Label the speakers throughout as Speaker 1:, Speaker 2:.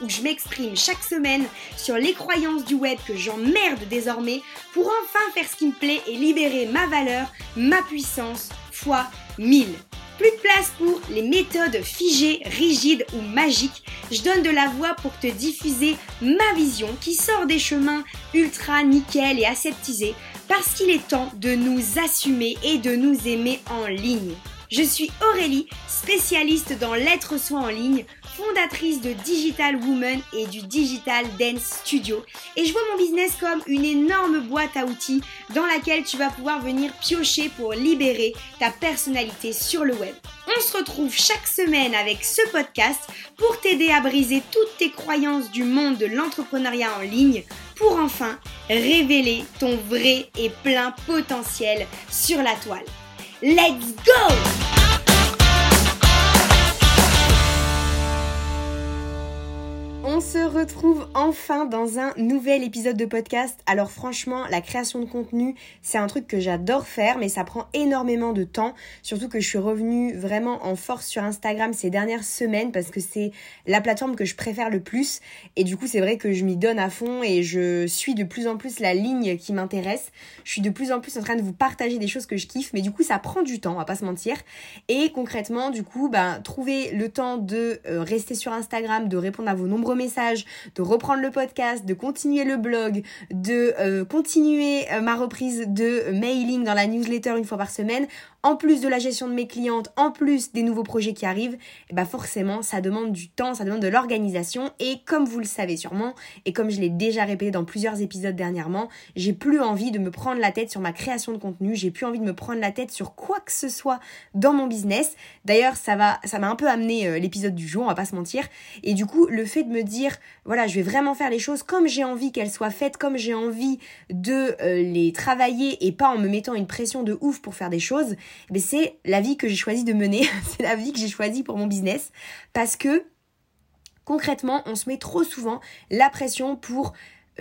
Speaker 1: où je m'exprime chaque semaine sur les croyances du web que j'emmerde désormais pour enfin faire ce qui me plaît et libérer ma valeur, ma puissance fois 1000. Plus de place pour les méthodes figées, rigides ou magiques. Je donne de la voix pour te diffuser ma vision qui sort des chemins ultra nickel et aseptisés parce qu'il est temps de nous assumer et de nous aimer en ligne. Je suis Aurélie, spécialiste dans l'être soi en ligne, fondatrice de Digital Woman et du Digital Dance Studio. Et je vois mon business comme une énorme boîte à outils dans laquelle tu vas pouvoir venir piocher pour libérer ta personnalité sur le web. On se retrouve chaque semaine avec ce podcast pour t'aider à briser toutes tes croyances du monde de l'entrepreneuriat en ligne pour enfin révéler ton vrai et plein potentiel sur la toile. Let's go On se retrouve enfin dans un nouvel épisode de podcast. Alors franchement, la création de contenu, c'est un truc que j'adore faire, mais ça prend énormément de temps. Surtout que je suis revenue vraiment en force sur Instagram ces dernières semaines parce que c'est la plateforme que je préfère le plus. Et du coup, c'est vrai que je m'y donne à fond et je suis de plus en plus la ligne qui m'intéresse. Je suis de plus en plus en train de vous partager des choses que je kiffe, mais du coup, ça prend du temps, on va pas se mentir. Et concrètement, du coup, ben, trouver le temps de euh, rester sur Instagram, de répondre à vos nombreux messages de reprendre le podcast, de continuer le blog, de euh, continuer euh, ma reprise de mailing dans la newsletter une fois par semaine en plus de la gestion de mes clientes, en plus des nouveaux projets qui arrivent, bah forcément ça demande du temps, ça demande de l'organisation et comme vous le savez sûrement et comme je l'ai déjà répété dans plusieurs épisodes dernièrement, j'ai plus envie de me prendre la tête sur ma création de contenu, j'ai plus envie de me prendre la tête sur quoi que ce soit dans mon business. D'ailleurs, ça va ça m'a un peu amené euh, l'épisode du jour, on va pas se mentir et du coup, le fait de me dire voilà, je vais vraiment faire les choses comme j'ai envie qu'elles soient faites, comme j'ai envie de euh, les travailler et pas en me mettant une pression de ouf pour faire des choses, c'est la vie que j'ai choisi de mener, c'est la vie que j'ai choisie pour mon business parce que concrètement, on se met trop souvent la pression pour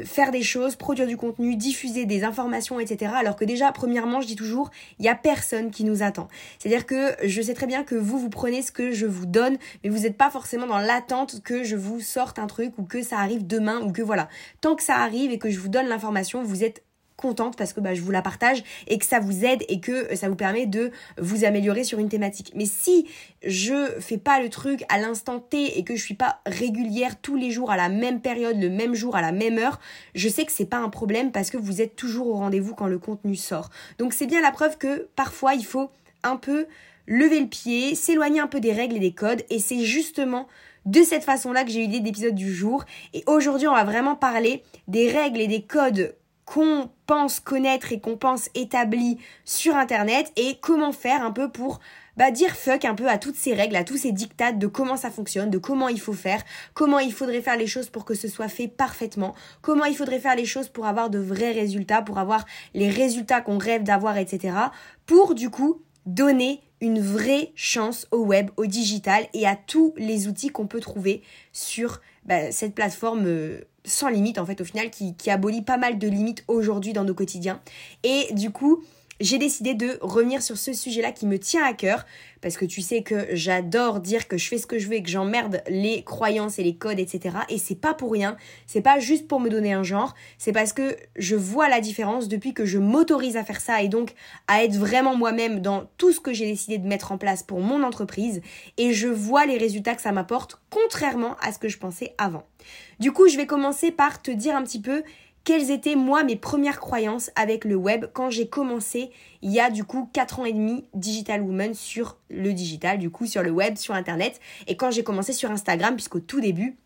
Speaker 1: faire des choses, produire du contenu, diffuser des informations, etc. Alors que déjà, premièrement, je dis toujours, il n'y a personne qui nous attend. C'est-à-dire que je sais très bien que vous, vous prenez ce que je vous donne, mais vous n'êtes pas forcément dans l'attente que je vous sorte un truc ou que ça arrive demain ou que voilà. Tant que ça arrive et que je vous donne l'information, vous êtes contente parce que bah, je vous la partage et que ça vous aide et que ça vous permet de vous améliorer sur une thématique. Mais si je fais pas le truc à l'instant T et que je suis pas régulière tous les jours à la même période, le même jour, à la même heure, je sais que c'est pas un problème parce que vous êtes toujours au rendez-vous quand le contenu sort. Donc c'est bien la preuve que parfois il faut un peu lever le pied, s'éloigner un peu des règles et des codes et c'est justement de cette façon-là que j'ai eu l'idée d'épisode du jour. Et aujourd'hui, on va vraiment parler des règles et des codes qu'on pense connaître et qu'on pense établi sur Internet et comment faire un peu pour bah, dire fuck un peu à toutes ces règles, à tous ces dictats de comment ça fonctionne, de comment il faut faire, comment il faudrait faire les choses pour que ce soit fait parfaitement, comment il faudrait faire les choses pour avoir de vrais résultats, pour avoir les résultats qu'on rêve d'avoir, etc. Pour du coup donner une vraie chance au web, au digital et à tous les outils qu'on peut trouver sur bah, cette plateforme euh, sans limite en fait au final qui, qui abolit pas mal de limites aujourd'hui dans nos quotidiens. Et du coup, j'ai décidé de revenir sur ce sujet-là qui me tient à cœur parce que tu sais que j'adore dire que je fais ce que je veux et que j'emmerde les croyances et les codes, etc. Et c'est pas pour rien, c'est pas juste pour me donner un genre, c'est parce que je vois la différence depuis que je m'autorise à faire ça et donc à être vraiment moi-même dans tout ce que j'ai décidé de mettre en place pour mon entreprise et je vois les résultats que ça m'apporte contrairement à ce que je pensais avant. Du coup, je vais commencer par te dire un petit peu quelles étaient moi mes premières croyances avec le web quand j'ai commencé il y a du coup 4 ans et demi Digital Woman sur le digital, du coup sur le web, sur internet et quand j'ai commencé sur Instagram puisqu'au tout début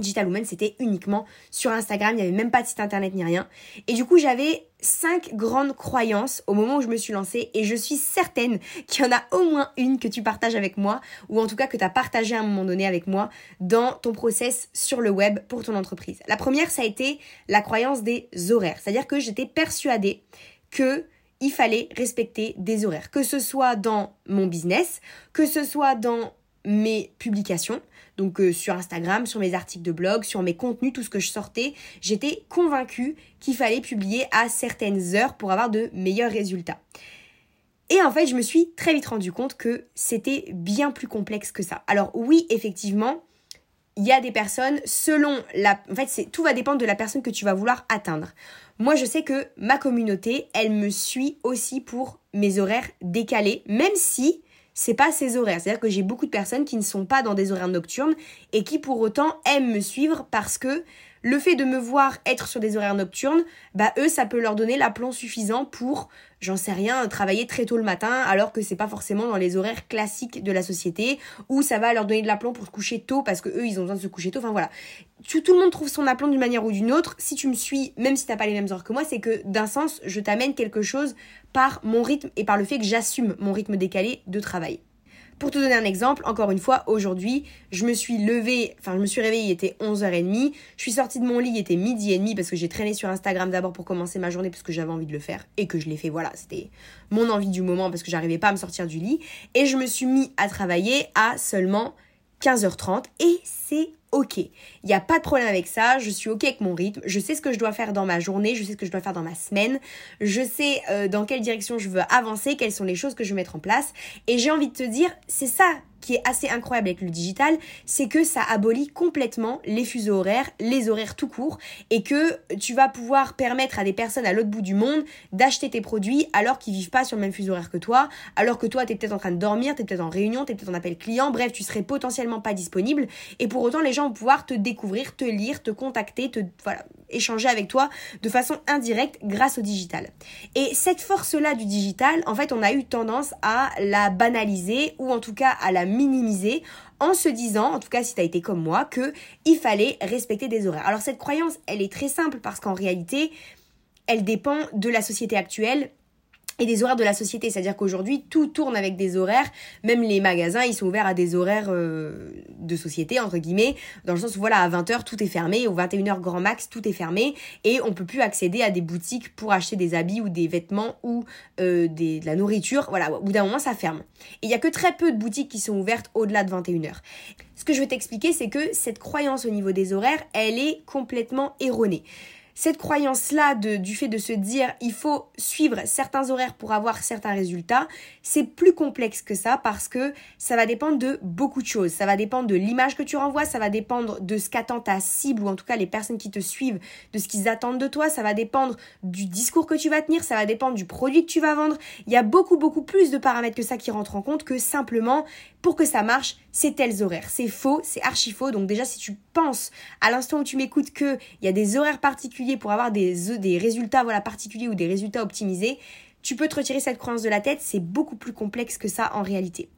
Speaker 1: Digital Woman, c'était uniquement sur Instagram, il n'y avait même pas de site internet ni rien. Et du coup, j'avais cinq grandes croyances au moment où je me suis lancée et je suis certaine qu'il y en a au moins une que tu partages avec moi ou en tout cas que tu as partagé à un moment donné avec moi dans ton process sur le web pour ton entreprise. La première, ça a été la croyance des horaires. C'est-à-dire que j'étais persuadée que il fallait respecter des horaires, que ce soit dans mon business, que ce soit dans mes publications, donc euh, sur Instagram, sur mes articles de blog, sur mes contenus, tout ce que je sortais, j'étais convaincue qu'il fallait publier à certaines heures pour avoir de meilleurs résultats. Et en fait, je me suis très vite rendu compte que c'était bien plus complexe que ça. Alors oui, effectivement, il y a des personnes selon la en fait tout va dépendre de la personne que tu vas vouloir atteindre. Moi je sais que ma communauté, elle me suit aussi pour mes horaires décalés même si c'est pas ses horaires. C'est-à-dire que j'ai beaucoup de personnes qui ne sont pas dans des horaires nocturnes et qui pour autant aiment me suivre parce que le fait de me voir être sur des horaires nocturnes, bah eux, ça peut leur donner l'aplomb suffisant pour, j'en sais rien, travailler très tôt le matin, alors que c'est pas forcément dans les horaires classiques de la société, ou ça va leur donner de l'aplomb pour se coucher tôt parce que eux, ils ont besoin de se coucher tôt. Enfin voilà, tout, le monde trouve son aplomb d'une manière ou d'une autre. Si tu me suis, même si t'as pas les mêmes heures que moi, c'est que d'un sens, je t'amène quelque chose par mon rythme et par le fait que j'assume mon rythme décalé de travail. Pour te donner un exemple, encore une fois, aujourd'hui, je me suis levée, enfin, je me suis réveillée, il était 11h30. Je suis sortie de mon lit, il était midi et demi parce que j'ai traîné sur Instagram d'abord pour commencer ma journée parce que j'avais envie de le faire et que je l'ai fait. Voilà, c'était mon envie du moment parce que j'arrivais pas à me sortir du lit. Et je me suis mis à travailler à seulement 15h30 et c'est ok. Il n'y a pas de problème avec ça, je suis ok avec mon rythme, je sais ce que je dois faire dans ma journée, je sais ce que je dois faire dans ma semaine, je sais euh, dans quelle direction je veux avancer, quelles sont les choses que je veux mettre en place. Et j'ai envie de te dire, c'est ça qui est assez incroyable avec le digital, c'est que ça abolit complètement les fuseaux horaires, les horaires tout court, et que tu vas pouvoir permettre à des personnes à l'autre bout du monde d'acheter tes produits alors qu'ils vivent pas sur le même fuseau horaire que toi, alors que toi tu es peut-être en train de dormir, tu es peut-être en réunion, tu es peut-être en appel client, bref, tu serais potentiellement pas disponible, et pour autant les gens vont pouvoir te découvrir, te lire, te contacter, te voilà, échanger avec toi de façon indirecte grâce au digital. Et cette force-là du digital, en fait, on a eu tendance à la banaliser ou en tout cas à la minimiser en se disant, en tout cas si tu as été comme moi, que il fallait respecter des horaires. Alors cette croyance, elle est très simple parce qu'en réalité, elle dépend de la société actuelle et des horaires de la société. C'est-à-dire qu'aujourd'hui, tout tourne avec des horaires. Même les magasins, ils sont ouverts à des horaires euh, de société, entre guillemets, dans le sens où, voilà, à 20h, tout est fermé, ou 21h grand max, tout est fermé, et on peut plus accéder à des boutiques pour acheter des habits ou des vêtements ou euh, de la nourriture. Voilà, au bout d'un moment, ça ferme. Et il y a que très peu de boutiques qui sont ouvertes au-delà de 21h. Ce que je veux t'expliquer, c'est que cette croyance au niveau des horaires, elle est complètement erronée cette croyance-là du fait de se dire il faut suivre certains horaires pour avoir certains résultats, c'est plus complexe que ça parce que ça va dépendre de beaucoup de choses. Ça va dépendre de l'image que tu renvoies, ça va dépendre de ce qu'attend ta cible ou en tout cas les personnes qui te suivent, de ce qu'ils attendent de toi, ça va dépendre du discours que tu vas tenir, ça va dépendre du produit que tu vas vendre. Il y a beaucoup beaucoup plus de paramètres que ça qui rentrent en compte que simplement pour que ça marche, c'est tels horaires. C'est faux, c'est archi faux. Donc déjà, si tu penses à l'instant où tu m'écoutes qu'il y a des horaires particuliers pour avoir des, des résultats voilà, particuliers ou des résultats optimisés, tu peux te retirer cette croyance de la tête. C'est beaucoup plus complexe que ça en réalité.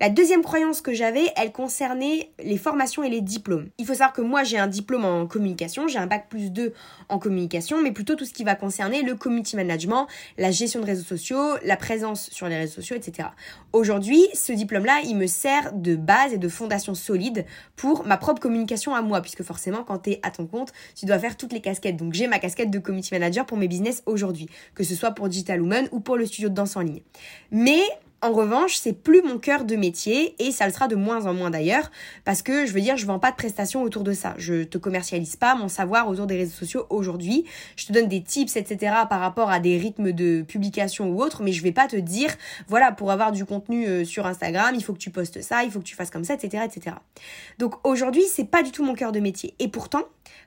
Speaker 1: La deuxième croyance que j'avais, elle concernait les formations et les diplômes. Il faut savoir que moi j'ai un diplôme en communication, j'ai un bac plus 2 en communication, mais plutôt tout ce qui va concerner le community management, la gestion de réseaux sociaux, la présence sur les réseaux sociaux, etc. Aujourd'hui, ce diplôme-là, il me sert de base et de fondation solide pour ma propre communication à moi, puisque forcément quand tu es à ton compte, tu dois faire toutes les casquettes. Donc j'ai ma casquette de community manager pour mes business aujourd'hui, que ce soit pour Digital Woman ou pour le studio de danse en ligne. Mais en revanche, c'est plus mon cœur de métier et ça le sera de moins en moins d'ailleurs parce que je veux dire, je vends pas de prestations autour de ça. Je te commercialise pas mon savoir autour des réseaux sociaux aujourd'hui. Je te donne des tips, etc. par rapport à des rythmes de publication ou autre, mais je vais pas te dire, voilà, pour avoir du contenu euh, sur Instagram, il faut que tu postes ça, il faut que tu fasses comme ça, etc., etc. Donc aujourd'hui, c'est pas du tout mon cœur de métier. Et pourtant,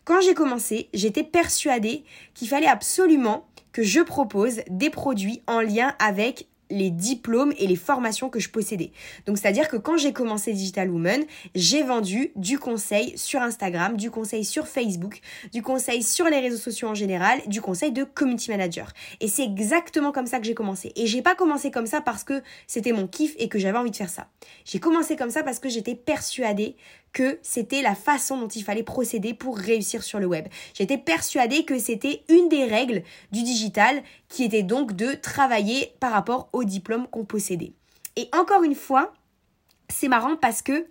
Speaker 1: quand j'ai commencé, j'étais persuadée qu'il fallait absolument que je propose des produits en lien avec les diplômes et les formations que je possédais. Donc c'est-à-dire que quand j'ai commencé Digital Woman, j'ai vendu du conseil sur Instagram, du conseil sur Facebook, du conseil sur les réseaux sociaux en général, du conseil de community manager. Et c'est exactement comme ça que j'ai commencé. Et j'ai pas commencé comme ça parce que c'était mon kiff et que j'avais envie de faire ça. J'ai commencé comme ça parce que j'étais persuadée que c'était la façon dont il fallait procéder pour réussir sur le web. J'étais persuadée que c'était une des règles du digital qui était donc de travailler par rapport au diplôme qu'on possédait. Et encore une fois, c'est marrant parce que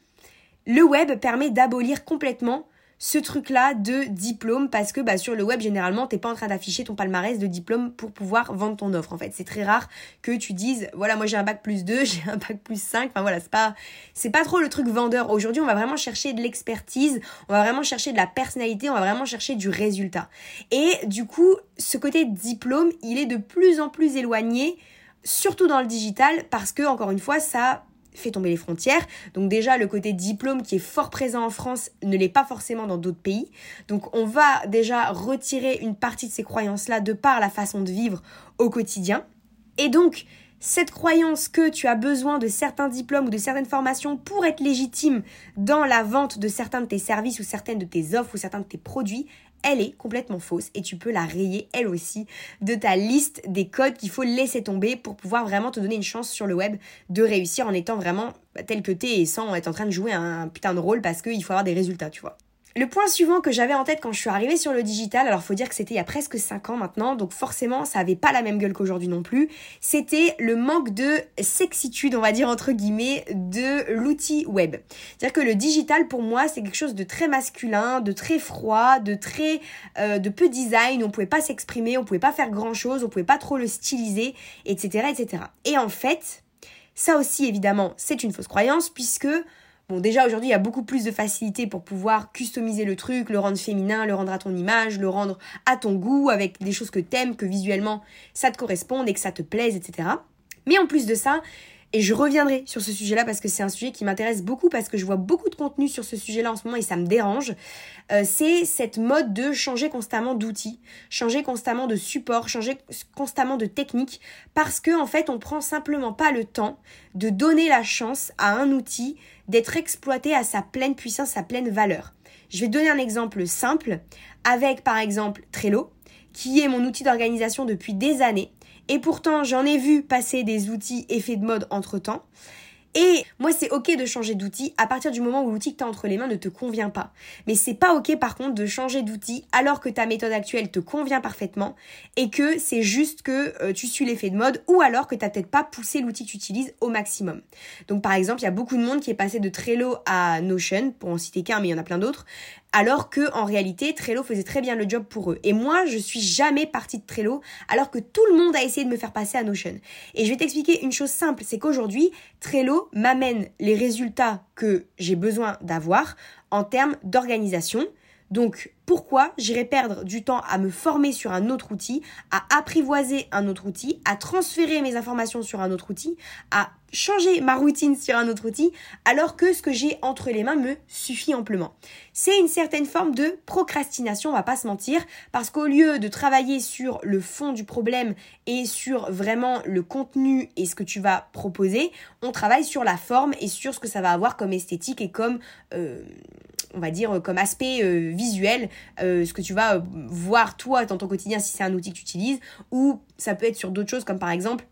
Speaker 1: le web permet d'abolir complètement ce truc-là de diplôme parce que bah, sur le web, généralement, t'es pas en train d'afficher ton palmarès de diplôme pour pouvoir vendre ton offre. En fait, c'est très rare que tu dises, voilà, moi j'ai un bac plus 2, j'ai un bac plus 5. Enfin voilà, c'est pas, c'est pas trop le truc vendeur. Aujourd'hui, on va vraiment chercher de l'expertise, on va vraiment chercher de la personnalité, on va vraiment chercher du résultat. Et du coup, ce côté diplôme, il est de plus en plus éloigné, surtout dans le digital, parce que, encore une fois, ça fait tomber les frontières. Donc déjà, le côté diplôme qui est fort présent en France ne l'est pas forcément dans d'autres pays. Donc on va déjà retirer une partie de ces croyances-là de par la façon de vivre au quotidien. Et donc, cette croyance que tu as besoin de certains diplômes ou de certaines formations pour être légitime dans la vente de certains de tes services ou certaines de tes offres ou certains de tes produits, elle est complètement fausse et tu peux la rayer elle aussi de ta liste des codes qu'il faut laisser tomber pour pouvoir vraiment te donner une chance sur le web de réussir en étant vraiment tel que t'es et sans être en train de jouer un putain de rôle parce qu'il faut avoir des résultats, tu vois. Le point suivant que j'avais en tête quand je suis arrivée sur le digital, alors faut dire que c'était il y a presque 5 ans maintenant, donc forcément ça avait pas la même gueule qu'aujourd'hui non plus, c'était le manque de sexitude, on va dire entre guillemets, de l'outil web. C'est-à-dire que le digital pour moi c'est quelque chose de très masculin, de très froid, de très euh, de peu design, on pouvait pas s'exprimer, on pouvait pas faire grand chose, on pouvait pas trop le styliser, etc. etc. Et en fait, ça aussi évidemment c'est une fausse croyance puisque Bon, déjà aujourd'hui, il y a beaucoup plus de facilité pour pouvoir customiser le truc, le rendre féminin, le rendre à ton image, le rendre à ton goût, avec des choses que t'aimes, que visuellement ça te corresponde et que ça te plaise, etc. Mais en plus de ça, et je reviendrai sur ce sujet-là parce que c'est un sujet qui m'intéresse beaucoup parce que je vois beaucoup de contenu sur ce sujet-là en ce moment et ça me dérange. Euh, c'est cette mode de changer constamment d'outils, changer constamment de support, changer constamment de technique parce que en fait on prend simplement pas le temps de donner la chance à un outil d'être exploité à sa pleine puissance, sa pleine valeur. Je vais donner un exemple simple avec par exemple Trello qui est mon outil d'organisation depuis des années et pourtant, j'en ai vu passer des outils effets de mode entre temps. Et moi, c'est ok de changer d'outil à partir du moment où l'outil que tu as entre les mains ne te convient pas. Mais c'est pas ok par contre de changer d'outil alors que ta méthode actuelle te convient parfaitement et que c'est juste que euh, tu suis l'effet de mode ou alors que tu peut-être pas poussé l'outil que tu utilises au maximum. Donc par exemple, il y a beaucoup de monde qui est passé de Trello à Notion, pour en citer qu'un, mais il y en a plein d'autres, alors que en réalité Trello faisait très bien le job pour eux. Et moi, je suis jamais partie de Trello alors que tout le monde a essayé de me faire passer à Notion. Et je vais t'expliquer une chose simple, c'est qu'aujourd'hui, Trello m'amène les résultats que j'ai besoin d'avoir en termes d'organisation. Donc pourquoi j'irais perdre du temps à me former sur un autre outil, à apprivoiser un autre outil, à transférer mes informations sur un autre outil, à changer ma routine sur un autre outil alors que ce que j'ai entre les mains me suffit amplement. C'est une certaine forme de procrastination, on va pas se mentir, parce qu'au lieu de travailler sur le fond du problème et sur vraiment le contenu et ce que tu vas proposer, on travaille sur la forme et sur ce que ça va avoir comme esthétique et comme euh, on va dire comme aspect euh, visuel, euh, ce que tu vas voir toi dans ton quotidien si c'est un outil que tu utilises, ou ça peut être sur d'autres choses comme par exemple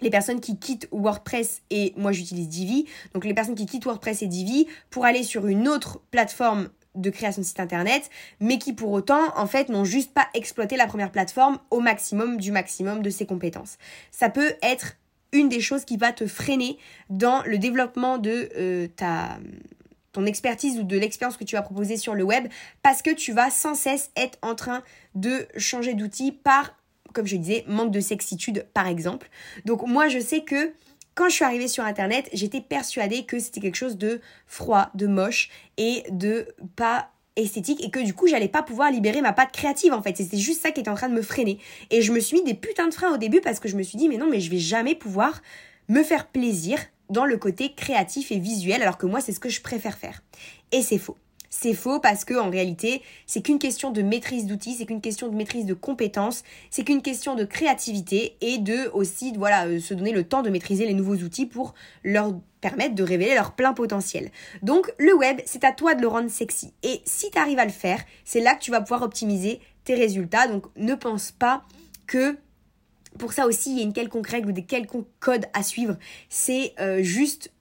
Speaker 1: les personnes qui quittent WordPress et moi j'utilise Divi, donc les personnes qui quittent WordPress et Divi pour aller sur une autre plateforme de création de site internet, mais qui pour autant en fait n'ont juste pas exploité la première plateforme au maximum du maximum de ses compétences. Ça peut être une des choses qui va te freiner dans le développement de euh, ta expertise ou de l'expérience que tu vas proposer sur le web parce que tu vas sans cesse être en train de changer d'outil par comme je disais, manque de sexitude par exemple. Donc moi je sais que quand je suis arrivée sur internet, j'étais persuadée que c'était quelque chose de froid, de moche et de pas esthétique et que du coup j'allais pas pouvoir libérer ma patte créative en fait. C'était juste ça qui était en train de me freiner. Et je me suis mis des putains de freins au début parce que je me suis dit mais non mais je vais jamais pouvoir me faire plaisir dans le côté créatif et visuel alors que moi c'est ce que je préfère faire. Et c'est faux. C'est faux parce que en réalité, c'est qu'une question de maîtrise d'outils, c'est qu'une question de maîtrise de compétences, c'est qu'une question de créativité et de aussi voilà euh, se donner le temps de maîtriser les nouveaux outils pour leur permettre de révéler leur plein potentiel. Donc le web, c'est à toi de le rendre sexy. Et si tu arrives à le faire, c'est là que tu vas pouvoir optimiser tes résultats. Donc ne pense pas que pour ça aussi, il y a une quelconque règle ou des quelconques codes à suivre. C'est euh, juste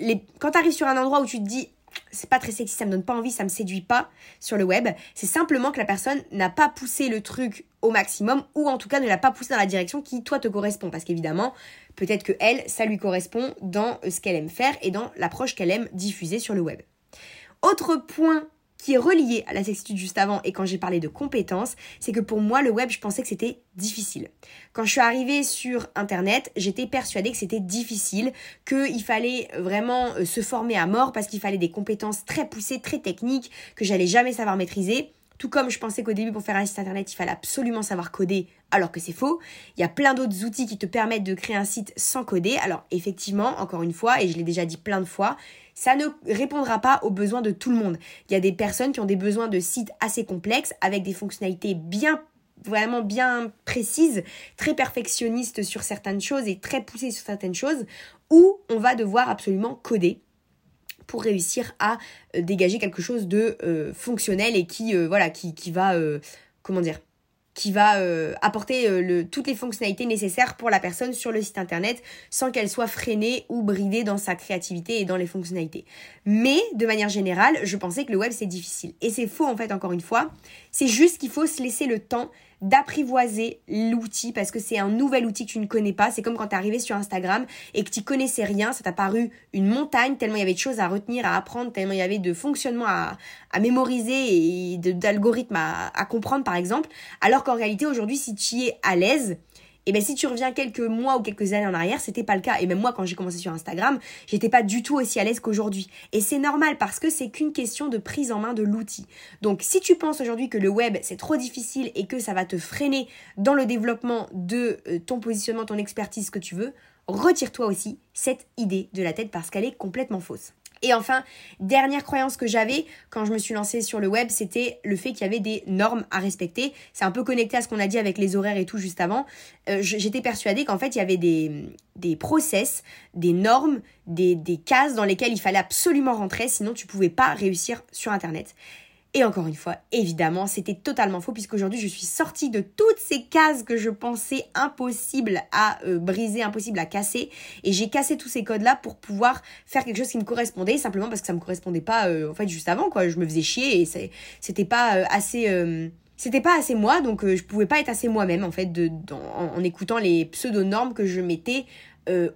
Speaker 1: les... quand tu arrives sur un endroit où tu te dis c'est pas très sexy, ça me donne pas envie, ça me séduit pas sur le web. C'est simplement que la personne n'a pas poussé le truc au maximum ou en tout cas ne l'a pas poussé dans la direction qui toi te correspond parce qu'évidemment, peut-être que elle ça lui correspond dans ce qu'elle aime faire et dans l'approche qu'elle aime diffuser sur le web. Autre point qui est relié à la sexitude juste avant et quand j'ai parlé de compétences, c'est que pour moi le web, je pensais que c'était difficile. Quand je suis arrivée sur internet, j'étais persuadée que c'était difficile, qu'il fallait vraiment euh, se former à mort parce qu'il fallait des compétences très poussées, très techniques que j'allais jamais savoir maîtriser. Tout comme je pensais qu'au début pour faire un site internet, il fallait absolument savoir coder, alors que c'est faux. Il y a plein d'autres outils qui te permettent de créer un site sans coder. Alors effectivement, encore une fois, et je l'ai déjà dit plein de fois, ça ne répondra pas aux besoins de tout le monde. Il y a des personnes qui ont des besoins de sites assez complexes avec des fonctionnalités bien vraiment bien précises, très perfectionnistes sur certaines choses et très poussées sur certaines choses, où on va devoir absolument coder pour réussir à euh, dégager quelque chose de euh, fonctionnel et qui euh, voilà qui, qui va comment dire qui va apporter le, toutes les fonctionnalités nécessaires pour la personne sur le site internet sans qu'elle soit freinée ou bridée dans sa créativité et dans les fonctionnalités. Mais de manière générale, je pensais que le web c'est difficile. Et c'est faux en fait encore une fois. C'est juste qu'il faut se laisser le temps d'apprivoiser l'outil parce que c'est un nouvel outil que tu ne connais pas. C'est comme quand tu es arrivé sur Instagram et que tu connaissais rien, ça t'a paru une montagne tellement il y avait de choses à retenir, à apprendre, tellement il y avait de fonctionnements à, mémoriser et d'algorithmes à, à comprendre par exemple. Alors qu'en réalité aujourd'hui si tu y es à l'aise, et bien si tu reviens quelques mois ou quelques années en arrière, c'était pas le cas. Et même moi, quand j'ai commencé sur Instagram, j'étais pas du tout aussi à l'aise qu'aujourd'hui. Et c'est normal parce que c'est qu'une question de prise en main de l'outil. Donc si tu penses aujourd'hui que le web c'est trop difficile et que ça va te freiner dans le développement de euh, ton positionnement, ton expertise que tu veux, retire-toi aussi cette idée de la tête parce qu'elle est complètement fausse. Et enfin, dernière croyance que j'avais quand je me suis lancée sur le web, c'était le fait qu'il y avait des normes à respecter. C'est un peu connecté à ce qu'on a dit avec les horaires et tout juste avant. Euh, j'étais persuadée qu'en fait, il y avait des, des process, des normes, des, des cases dans lesquelles il fallait absolument rentrer, sinon tu pouvais pas réussir sur Internet. Et encore une fois, évidemment, c'était totalement faux puisqu'aujourd'hui je suis sortie de toutes ces cases que je pensais impossibles à euh, briser, impossibles à casser. Et j'ai cassé tous ces codes-là pour pouvoir faire quelque chose qui me correspondait, simplement parce que ça me correspondait pas euh, en fait juste avant, quoi. Je me faisais chier et c'était pas euh, assez c'était pas assez moi, donc je pouvais pas être assez moi-même en fait de, en, écoutant les pseudo-normes que je m'étais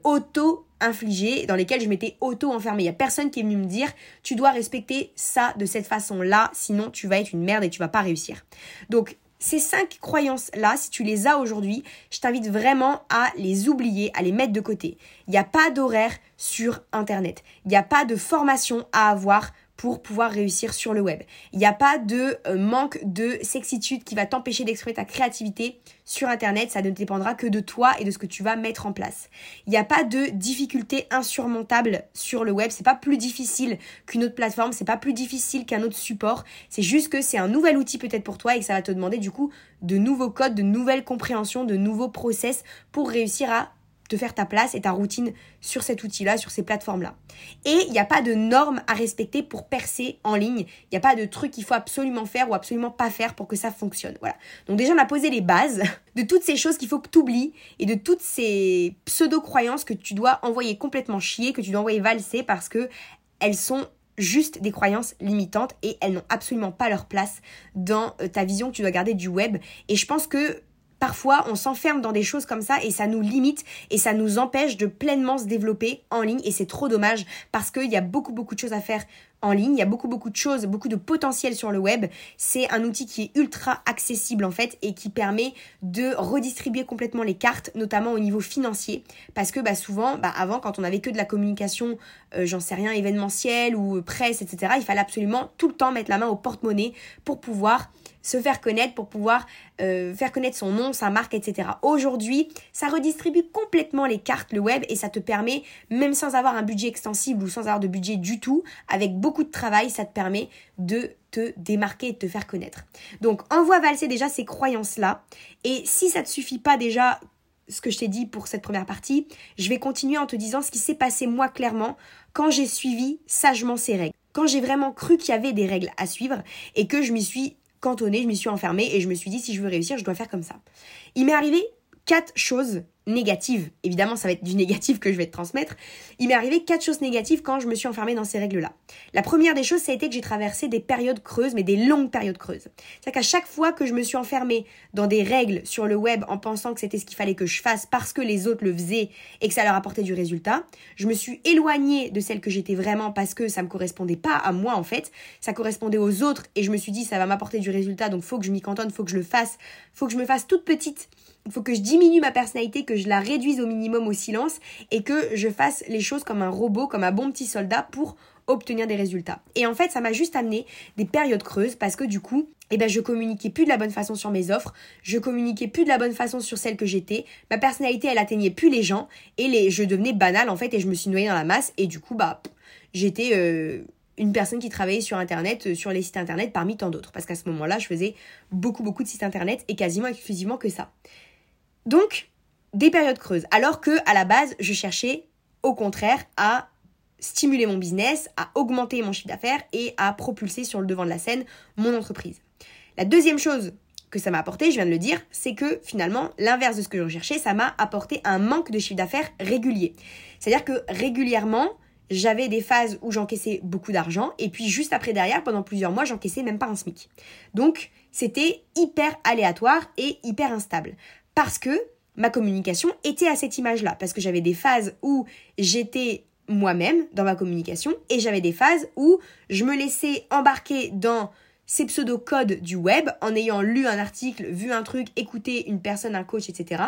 Speaker 1: auto infligées, dans lesquelles je m'étais auto-enfermée. Il n'y a personne qui est venu me dire tu dois respecter ça de cette façon-là, sinon tu vas être une merde et tu vas pas réussir. Donc ces cinq croyances-là, si tu les as aujourd'hui, je t'invite vraiment à les oublier, à les mettre de côté. Il n'y a pas d'horaire sur Internet. Il n'y a pas de formation à avoir pour pouvoir réussir sur le web. Il n'y a pas de euh, manque de sexitude qui va t'empêcher d'exprimer ta créativité sur Internet. Ça ne dépendra que de toi et de ce que tu vas mettre en place. Il n'y a pas de difficulté insurmontable sur le web. C'est pas plus difficile qu'une autre plateforme. C'est pas plus difficile qu'un autre support. C'est juste que c'est un nouvel outil peut-être pour toi et que ça va te demander du coup de nouveaux codes, de nouvelles compréhensions, de nouveaux process pour réussir à faire ta place et ta routine sur cet outil-là, sur ces plateformes-là. Et il n'y a pas de normes à respecter pour percer en ligne. Il n'y a pas de trucs qu'il faut absolument faire ou absolument pas faire pour que ça fonctionne. Voilà. Donc déjà, on a posé les bases de toutes ces choses qu'il faut que tu oublies et de toutes ces pseudo-croyances que tu dois envoyer complètement chier, que tu dois envoyer valser parce que elles sont juste des croyances limitantes et elles n'ont absolument pas leur place dans euh, ta vision que tu dois garder du web. Et je pense que Parfois, on s'enferme dans des choses comme ça et ça nous limite et ça nous empêche de pleinement se développer en ligne et c'est trop dommage parce qu'il y a beaucoup beaucoup de choses à faire en ligne, il y a beaucoup beaucoup de choses, beaucoup de potentiel sur le web. C'est un outil qui est ultra accessible en fait et qui permet de redistribuer complètement les cartes, notamment au niveau financier. Parce que bah, souvent, bah, avant, quand on avait que de la communication, euh, j'en sais rien, événementielle ou presse, etc., il fallait absolument tout le temps mettre la main au porte-monnaie pour pouvoir se faire connaître, pour pouvoir euh, faire connaître son nom, sa marque, etc. Aujourd'hui, ça redistribue complètement les cartes, le web, et ça te permet, même sans avoir un budget extensible ou sans avoir de budget du tout, avec beaucoup de travail, ça te permet de te démarquer et de te faire connaître. Donc envoie valser déjà ces croyances-là, et si ça ne te suffit pas déjà ce que je t'ai dit pour cette première partie, je vais continuer en te disant ce qui s'est passé moi clairement quand j'ai suivi sagement ces règles. Quand j'ai vraiment cru qu'il y avait des règles à suivre et que je m'y suis cantonnée, je m'y suis enfermée et je me suis dit si je veux réussir, je dois faire comme ça. Il m'est arrivé quatre choses négatives. Évidemment, ça va être du négatif que je vais te transmettre. Il m'est arrivé quatre choses négatives quand je me suis enfermée dans ces règles-là. La première des choses, ça a été que j'ai traversé des périodes creuses, mais des longues périodes creuses. C'est-à-dire qu'à chaque fois que je me suis enfermée dans des règles sur le web en pensant que c'était ce qu'il fallait que je fasse parce que les autres le faisaient et que ça leur apportait du résultat, je me suis éloignée de celle que j'étais vraiment parce que ça me correspondait pas à moi en fait, ça correspondait aux autres et je me suis dit ça va m'apporter du résultat donc faut que je m'y cantonne, faut que je le fasse, faut que je me fasse toute petite il faut que je diminue ma personnalité, que je la réduise au minimum au silence et que je fasse les choses comme un robot, comme un bon petit soldat pour obtenir des résultats. Et en fait, ça m'a juste amené des périodes creuses parce que du coup, eh ben, je communiquais plus de la bonne façon sur mes offres, je communiquais plus de la bonne façon sur celle que j'étais, ma personnalité, elle atteignait plus les gens et les, je devenais banale en fait et je me suis noyée dans la masse et du coup, bah, j'étais euh, une personne qui travaillait sur internet, euh, sur les sites internet parmi tant d'autres parce qu'à ce moment-là, je faisais beaucoup, beaucoup de sites internet et quasiment exclusivement que ça. Donc, des périodes creuses. Alors que, à la base, je cherchais, au contraire, à stimuler mon business, à augmenter mon chiffre d'affaires et à propulser sur le devant de la scène mon entreprise. La deuxième chose que ça m'a apporté, je viens de le dire, c'est que finalement, l'inverse de ce que je recherchais, ça m'a apporté un manque de chiffre d'affaires régulier. C'est-à-dire que régulièrement, j'avais des phases où j'encaissais beaucoup d'argent et puis juste après derrière, pendant plusieurs mois, j'encaissais même pas un SMIC. Donc, c'était hyper aléatoire et hyper instable. Parce que ma communication était à cette image-là. Parce que j'avais des phases où j'étais moi-même dans ma communication et j'avais des phases où je me laissais embarquer dans ces pseudo-codes du web en ayant lu un article, vu un truc, écouté une personne, un coach, etc.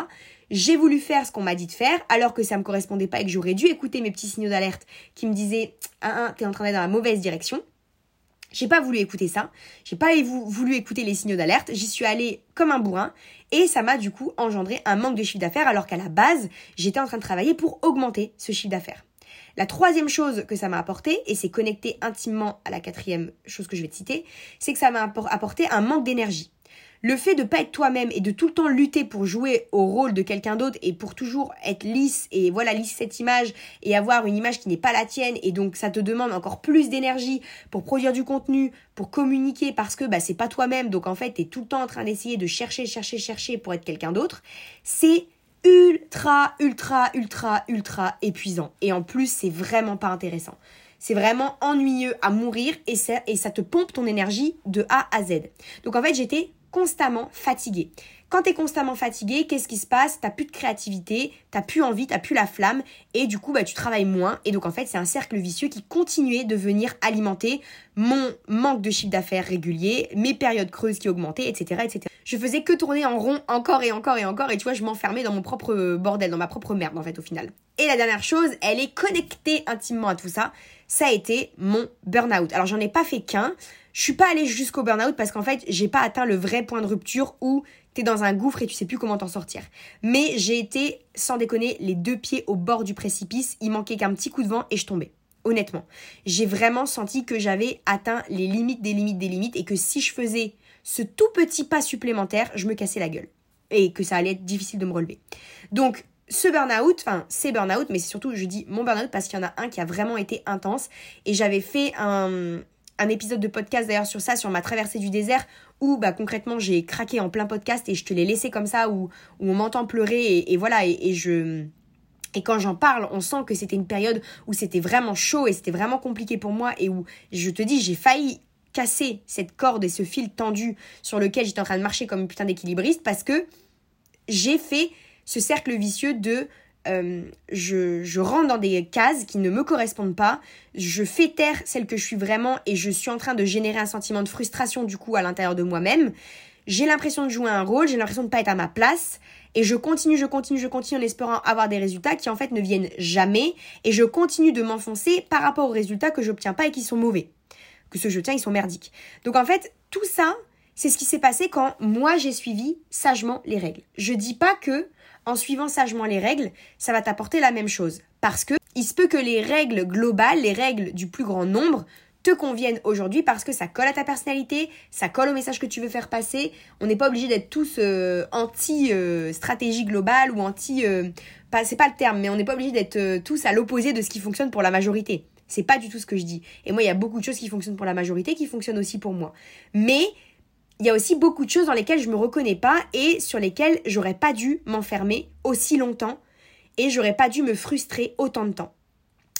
Speaker 1: J'ai voulu faire ce qu'on m'a dit de faire alors que ça me correspondait pas et que j'aurais dû écouter mes petits signaux d'alerte qui me disaient ah, ah t'es en train d'aller dans la mauvaise direction. J'ai pas voulu écouter ça. J'ai pas voulu écouter les signaux d'alerte. J'y suis allée comme un bourrin. Et ça m'a du coup engendré un manque de chiffre d'affaires alors qu'à la base, j'étais en train de travailler pour augmenter ce chiffre d'affaires. La troisième chose que ça m'a apporté, et c'est connecté intimement à la quatrième chose que je vais te citer, c'est que ça m'a apporté un manque d'énergie. Le fait de pas être toi-même et de tout le temps lutter pour jouer au rôle de quelqu'un d'autre et pour toujours être lisse et voilà lisse cette image et avoir une image qui n'est pas la tienne et donc ça te demande encore plus d'énergie pour produire du contenu, pour communiquer parce que bah c'est pas toi-même donc en fait tu es tout le temps en train d'essayer de chercher chercher chercher pour être quelqu'un d'autre, c'est ultra ultra ultra ultra épuisant et en plus c'est vraiment pas intéressant. C'est vraiment ennuyeux à mourir et ça, et ça te pompe ton énergie de A à Z. Donc en fait, j'étais constamment fatigué. Quand tu es constamment fatigué, qu'est-ce qui se passe? T'as plus de créativité, t'as plus envie, t'as plus la flamme, et du coup, bah, tu travailles moins. Et donc, en fait, c'est un cercle vicieux qui continuait de venir alimenter mon manque de chiffre d'affaires régulier, mes périodes creuses qui augmentaient, etc., etc. Je faisais que tourner en rond encore et encore et encore, et tu vois, je m'enfermais dans mon propre bordel, dans ma propre merde, en fait, au final. Et la dernière chose, elle est connectée intimement à tout ça, ça a été mon burn-out. Alors, j'en ai pas fait qu'un. Je suis pas allée jusqu'au burn-out parce qu'en fait, j'ai pas atteint le vrai point de rupture où t'es dans un gouffre et tu sais plus comment t'en sortir. Mais j'ai été, sans déconner, les deux pieds au bord du précipice. Il manquait qu'un petit coup de vent et je tombais. Honnêtement, j'ai vraiment senti que j'avais atteint les limites des limites des limites et que si je faisais ce tout petit pas supplémentaire, je me cassais la gueule et que ça allait être difficile de me relever. Donc, ce burn-out, enfin, c'est burn-out, mais c'est surtout, je dis mon burn-out parce qu'il y en a un qui a vraiment été intense et j'avais fait un, un épisode de podcast d'ailleurs sur ça, sur ma traversée du désert, où bah, concrètement j'ai craqué en plein podcast et je te l'ai laissé comme ça, où, où on m'entend pleurer et, voilà, et, je... Et quand j'en parle, on sent que c'était une période où c'était vraiment chaud et c'était vraiment compliqué pour moi et où je te dis, j'ai failli casser cette corde et ce fil tendu sur lequel j'étais en train de marcher comme une putain d'équilibriste parce que j'ai fait ce cercle vicieux de euh, je, rentre dans des cases qui ne me correspondent pas, je fais taire celle que je suis vraiment et je suis en train de générer un sentiment de frustration du coup à l'intérieur de moi-même. J'ai l'impression de jouer un rôle, j'ai l'impression de pas être à ma place et je continue, je continue, je continue en espérant avoir des résultats qui en fait ne viennent jamais et je continue de m'enfoncer par rapport aux résultats que j'obtiens pas et qui sont mauvais. Que ceux que je tiens, ils sont merdiques. Donc en fait, tout ça, c'est ce qui s'est passé quand moi j'ai suivi sagement les règles. Je dis pas que en suivant sagement les règles, ça va t'apporter la même chose. Parce que il se peut que les règles globales, les règles du plus grand nombre, te conviennent aujourd'hui parce que ça colle à ta personnalité, ça colle au message que tu veux faire passer. On n'est pas obligé d'être tous euh, anti euh, stratégie globale ou anti euh, c'est pas le terme, mais on n'est pas obligé d'être tous à l'opposé de ce qui fonctionne pour la majorité. C'est pas du tout ce que je dis. Et moi, il y a beaucoup de choses qui fonctionnent pour la majorité qui fonctionnent aussi pour moi. Mais il y a aussi beaucoup de choses dans lesquelles je me reconnais pas et sur lesquelles j'aurais pas dû m'enfermer aussi longtemps et j'aurais pas dû me frustrer autant de temps.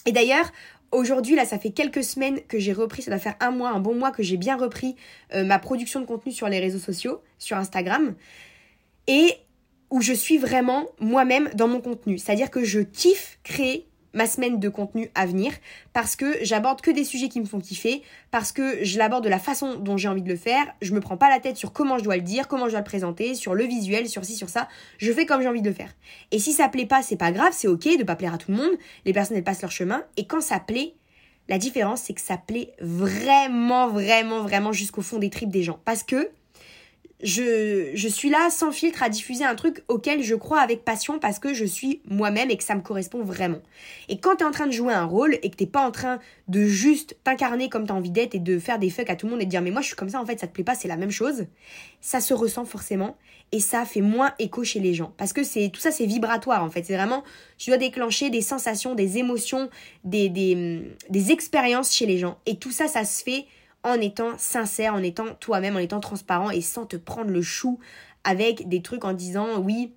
Speaker 1: Et d'ailleurs, aujourd'hui, là, ça fait quelques semaines que j'ai repris, ça doit faire un mois, un bon mois que j'ai bien repris euh, ma production de contenu sur les réseaux sociaux, sur Instagram, et où je suis vraiment moi-même dans mon contenu. C'est-à-dire que je kiffe créer ma semaine de contenu à venir parce que j'aborde que des sujets qui me font kiffer, parce que je l'aborde de la façon dont j'ai envie de le faire, je me prends pas la tête sur comment je dois le dire, comment je dois le présenter, sur le visuel, sur ci, sur ça, je fais comme j'ai envie de le faire. Et si ça plaît pas, c'est pas grave, c'est ok de pas plaire à tout le monde, les personnes elles passent leur chemin, et quand ça plaît, La différence, c'est que ça plaît vraiment, vraiment, vraiment jusqu'au fond des tripes des gens. Parce que je, je suis là sans filtre à diffuser un truc auquel je crois avec passion parce que je suis moi-même et que ça me correspond vraiment. Et quand t'es en train de jouer un rôle et que t'es pas en train de juste t'incarner comme t'as envie d'être et de faire des fucks à tout le monde et de dire mais moi je suis comme ça en fait ça te plaît pas c'est la même chose, ça se ressent forcément et ça fait moins écho chez les gens. Parce que c'est tout ça c'est vibratoire en fait. C'est vraiment tu dois déclencher des sensations, des émotions, des, des, des expériences chez les gens. Et tout ça ça se fait en étant sincère, en étant toi-même, en étant transparent et sans te prendre le chou avec des trucs en disant oui,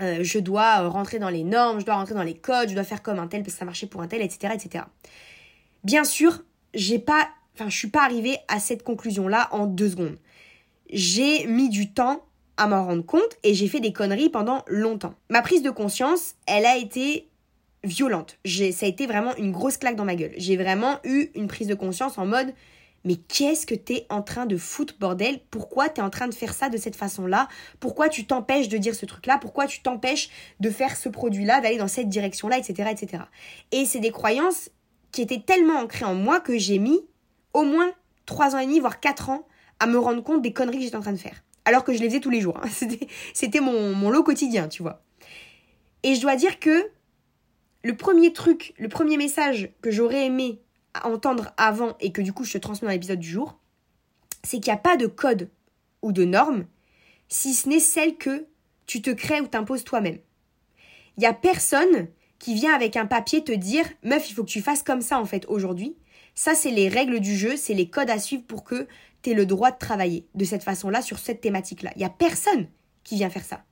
Speaker 1: euh, je dois rentrer dans les normes, je dois rentrer dans les codes, je dois faire comme un tel parce que ça marchait pour un tel, etc. etc. Bien sûr, j'ai pas, enfin, je suis pas arrivée à cette conclusion-là en deux secondes. J'ai mis du temps à m'en rendre compte et j'ai fait des conneries pendant longtemps. Ma prise de conscience, elle a été violente. Ça a été vraiment une grosse claque dans ma gueule. J'ai vraiment eu une prise de conscience en mode mais qu'est-ce que t'es en train de foutre, bordel? Pourquoi t'es en train de faire ça de cette façon-là? Pourquoi tu t'empêches de dire ce truc-là? Pourquoi tu t'empêches de faire ce produit-là, d'aller dans cette direction-là, etc., etc. Et c'est des croyances qui étaient tellement ancrées en moi que j'ai mis au moins 3 ans et demi, voire 4 ans, à me rendre compte des conneries que j'étais en train de faire. Alors que je les faisais tous les jours. Hein. C'était mon, mon lot quotidien, tu vois. Et je dois dire que le premier truc, le premier message que j'aurais aimé entendre avant et que du coup je te transmets dans l'épisode du jour, c'est qu'il n'y a pas de code ou de norme si ce n'est celle que tu te crées ou t'imposes toi-même. Il n'y a personne qui vient avec un papier te dire meuf, il faut que tu fasses comme ça en fait aujourd'hui. Ça, c'est les règles du jeu, c'est les codes à suivre pour que tu aies le droit de travailler de cette façon-là sur cette thématique-là. Il n'y a personne qui vient faire ça.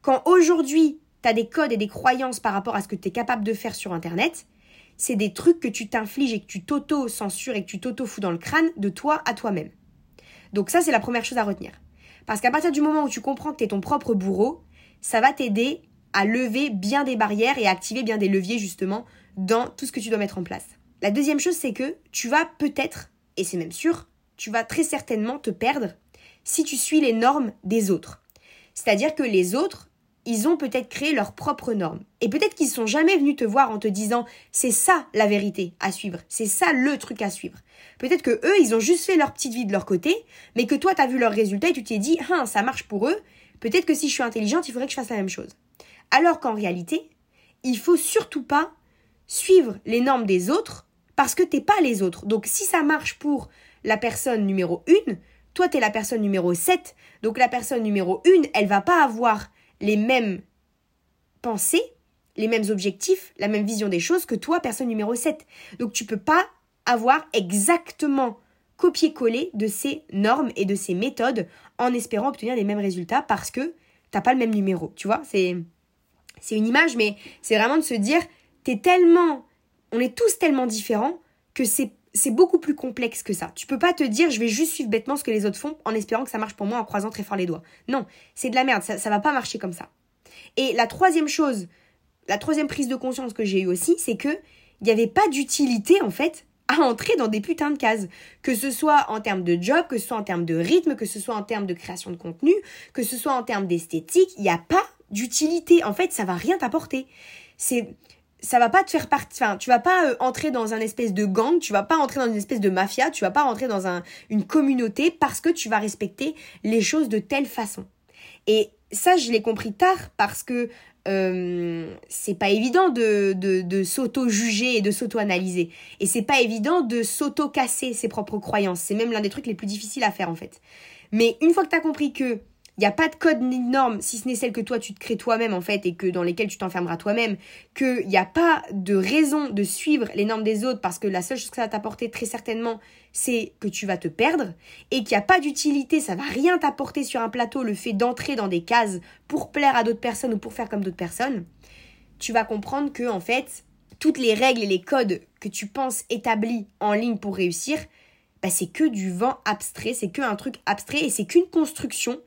Speaker 1: Quand aujourd'hui, tu as des codes et des croyances par rapport à ce que tu es capable de faire sur Internet, c'est des trucs que tu t'infliges et que tu t'auto-censures et que tu t'auto-fous dans le crâne de toi à toi-même. Donc ça, c'est la première chose à retenir. Parce qu'à partir du moment où tu comprends que tu es ton propre bourreau, ça va t'aider à lever bien des barrières et à activer bien des leviers justement dans tout ce que tu dois mettre en place. La deuxième chose, c'est que tu vas peut-être, et c'est même sûr, tu vas très certainement te perdre si tu suis les normes des autres. C'est-à-dire que les autres, ils ont peut-être créé leurs propres normes. Et peut-être qu'ils sont jamais venus te voir en te disant c'est ça la vérité à suivre, c'est ça le truc à suivre. Peut-être que eux, ils ont juste fait leur petite vie de leur côté, mais que toi, tu as vu leurs résultats et tu t'es dit, hein, ça marche pour eux, peut-être que si je suis intelligente, il faudrait que je fasse la même chose. Alors qu'en réalité, il faut surtout pas suivre les normes des autres parce que t'es pas les autres. Donc si ça marche pour la personne numéro 1, toi tu es la personne numéro 7, donc la personne numéro 1, elle va pas avoir les mêmes pensées, les mêmes objectifs, la même vision des choses que toi, personne numéro 7. Donc tu peux pas avoir exactement copier-coller de ces normes et de ces méthodes en espérant obtenir les mêmes résultats parce que t'as pas le même numéro. Tu vois, c'est c'est une image, mais c'est vraiment de se dire, t'es tellement, on est tous tellement différents que c'est c'est beaucoup plus complexe que ça. Tu peux pas te dire je vais juste suivre bêtement ce que les autres font en espérant que ça marche pour moi en croisant très fort les doigts. Non, c'est de la merde, ça, ça va pas marcher comme ça. Et la troisième chose, la troisième prise de conscience que j'ai eue aussi, c'est que il n'y avait pas d'utilité en fait à entrer dans des putains de cases. Que ce soit en termes de job, que ce soit en termes de rythme, que ce soit en termes de création de contenu, que ce soit en termes d'esthétique, il n'y a pas d'utilité. En fait, ça va rien t'apporter. C'est ça va pas te faire partie, enfin, tu vas pas euh, entrer dans un espèce de gang, tu vas pas entrer dans une espèce de mafia, tu vas pas rentrer dans un, une communauté parce que tu vas respecter les choses de telle façon. Et ça, je l'ai compris tard parce que euh, c'est pas évident de, de, s'auto-juger et de s'auto-analyser. Et c'est pas évident de s'auto-casser ses propres croyances. C'est même l'un des trucs les plus difficiles à faire en fait. Mais une fois que tu as compris que n'y a pas de code ni de norme, si ce n'est celle que toi tu te crées toi-même en fait et que dans lesquelles tu t'enfermeras toi-même, qu'il n'y a pas de raison de suivre les normes des autres parce que la seule chose que ça va t'apporter très certainement, c'est que tu vas te perdre et qu'il n'y a pas d'utilité, ça va rien t'apporter sur un plateau le fait d'entrer dans des cases pour plaire à d'autres personnes ou pour faire comme d'autres personnes, tu vas comprendre que en fait, toutes les règles et les codes que tu penses établis en ligne pour réussir, bah, c'est que du vent abstrait, c'est que un truc abstrait et c'est qu'une construction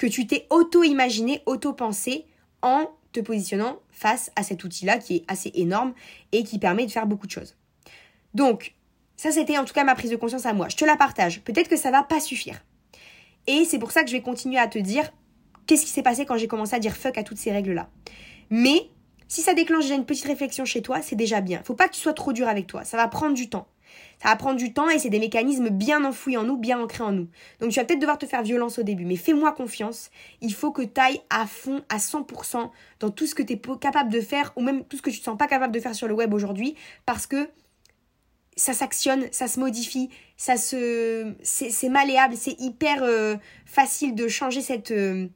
Speaker 1: que tu t'es auto-imaginé, auto-pensé en te positionnant face à cet outil-là qui est assez énorme et qui permet de faire beaucoup de choses. Donc, ça c'était en tout cas ma prise de conscience à moi. Je te la partage. Peut-être que ça va pas suffire. Et c'est pour ça que je vais continuer à te dire qu'est-ce qui s'est passé quand j'ai commencé à dire fuck à toutes ces règles-là. Mais Si ça déclenche déjà une petite réflexion chez toi, c'est déjà bien. Faut pas que tu sois trop dur avec toi. Ça va prendre du temps. Ça va prendre du temps et c'est des mécanismes bien enfouis en nous, bien ancrés en nous. Donc tu vas peut-être devoir te faire violence au début, mais fais-moi confiance. Il faut que tu ailles à fond, à 100% dans tout ce que tu es capable de faire ou même tout ce que tu ne te sens pas capable de faire sur le web aujourd'hui parce que ça s'actionne, ça se modifie, ça c'est malléable, c'est hyper euh, facile de changer cette euh,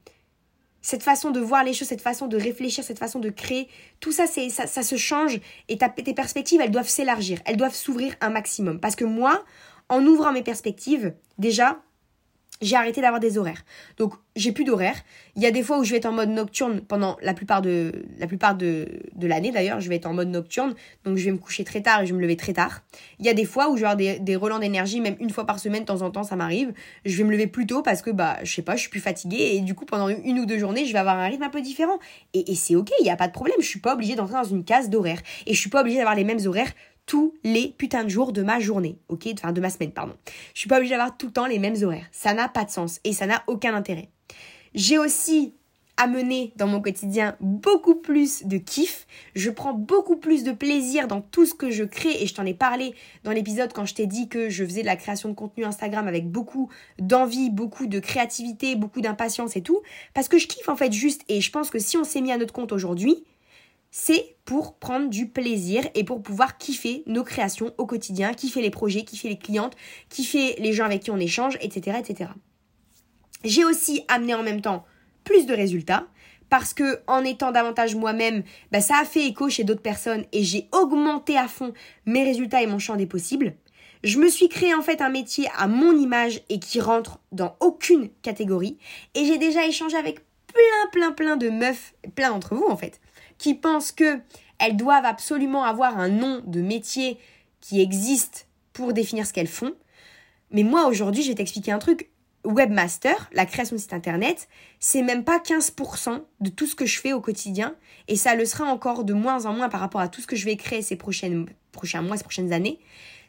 Speaker 1: cette façon de voir les choses, cette façon de réfléchir, cette façon de créer, tout ça, c'est ça, ça se change et tes perspectives, elles doivent s'élargir, elles doivent s'ouvrir un maximum. Parce que moi, en ouvrant mes perspectives, déjà, j'ai arrêté d'avoir des horaires. Donc j'ai plus d'horaires. Il y a des fois où je vais être en mode nocturne pendant la plupart de la plupart de, l'année d'ailleurs, je vais être en mode nocturne, donc je vais me coucher très tard et je vais me lever très tard. Il y a des fois où je vais avoir des, relents d'énergie, même une fois par semaine, de temps en temps, ça m'arrive. Je vais me lever plus tôt parce que bah je sais pas, je suis plus fatiguée et du coup pendant une ou deux journées, je vais avoir un rythme un peu différent. Et, c'est ok, il y a pas de problème. Je suis pas obligée d'entrer dans une case d'horaire et je suis pas obligée d'avoir les mêmes horaires tous les putains de jours de ma journée, ok Enfin, de ma semaine, pardon. Je suis pas obligée d'avoir tout le temps les mêmes horaires. Ça n'a pas de sens et ça n'a aucun intérêt. J'ai aussi amené dans mon quotidien beaucoup plus de kiff. Je prends beaucoup plus de plaisir dans tout ce que je crée et je t'en ai parlé dans l'épisode quand je t'ai dit que je faisais de la création de contenu Instagram avec beaucoup d'envie, beaucoup de créativité, beaucoup d'impatience et tout. Parce que je kiffe en fait juste et je pense que si on s'est mis à notre compte aujourd'hui, c'est pour prendre du plaisir et pour pouvoir kiffer nos créations au quotidien, kiffer les projets, kiffer les clientes, kiffer les gens avec qui on échange, etc. etc. J'ai aussi amené en même temps plus de résultats parce que en étant davantage moi-même, bah, ça a fait écho chez d'autres personnes et j'ai augmenté à fond mes résultats et mon champ des possibles. Je me suis créé en fait un métier à mon image et qui rentre dans aucune catégorie et j'ai déjà échangé avec plein plein plein de meufs, plein d'entre vous en fait, qui pensent que elles doivent absolument avoir un nom de métier qui existe pour définir ce qu'elles font. Mais moi aujourd'hui, je vais t'expliquer un truc. Webmaster, la création de site internet, c'est même pas 15% de tout ce que je fais au quotidien et ça le sera encore de moins en moins par rapport à tout ce que je vais créer ces prochaines, prochains mois, ces prochaines années.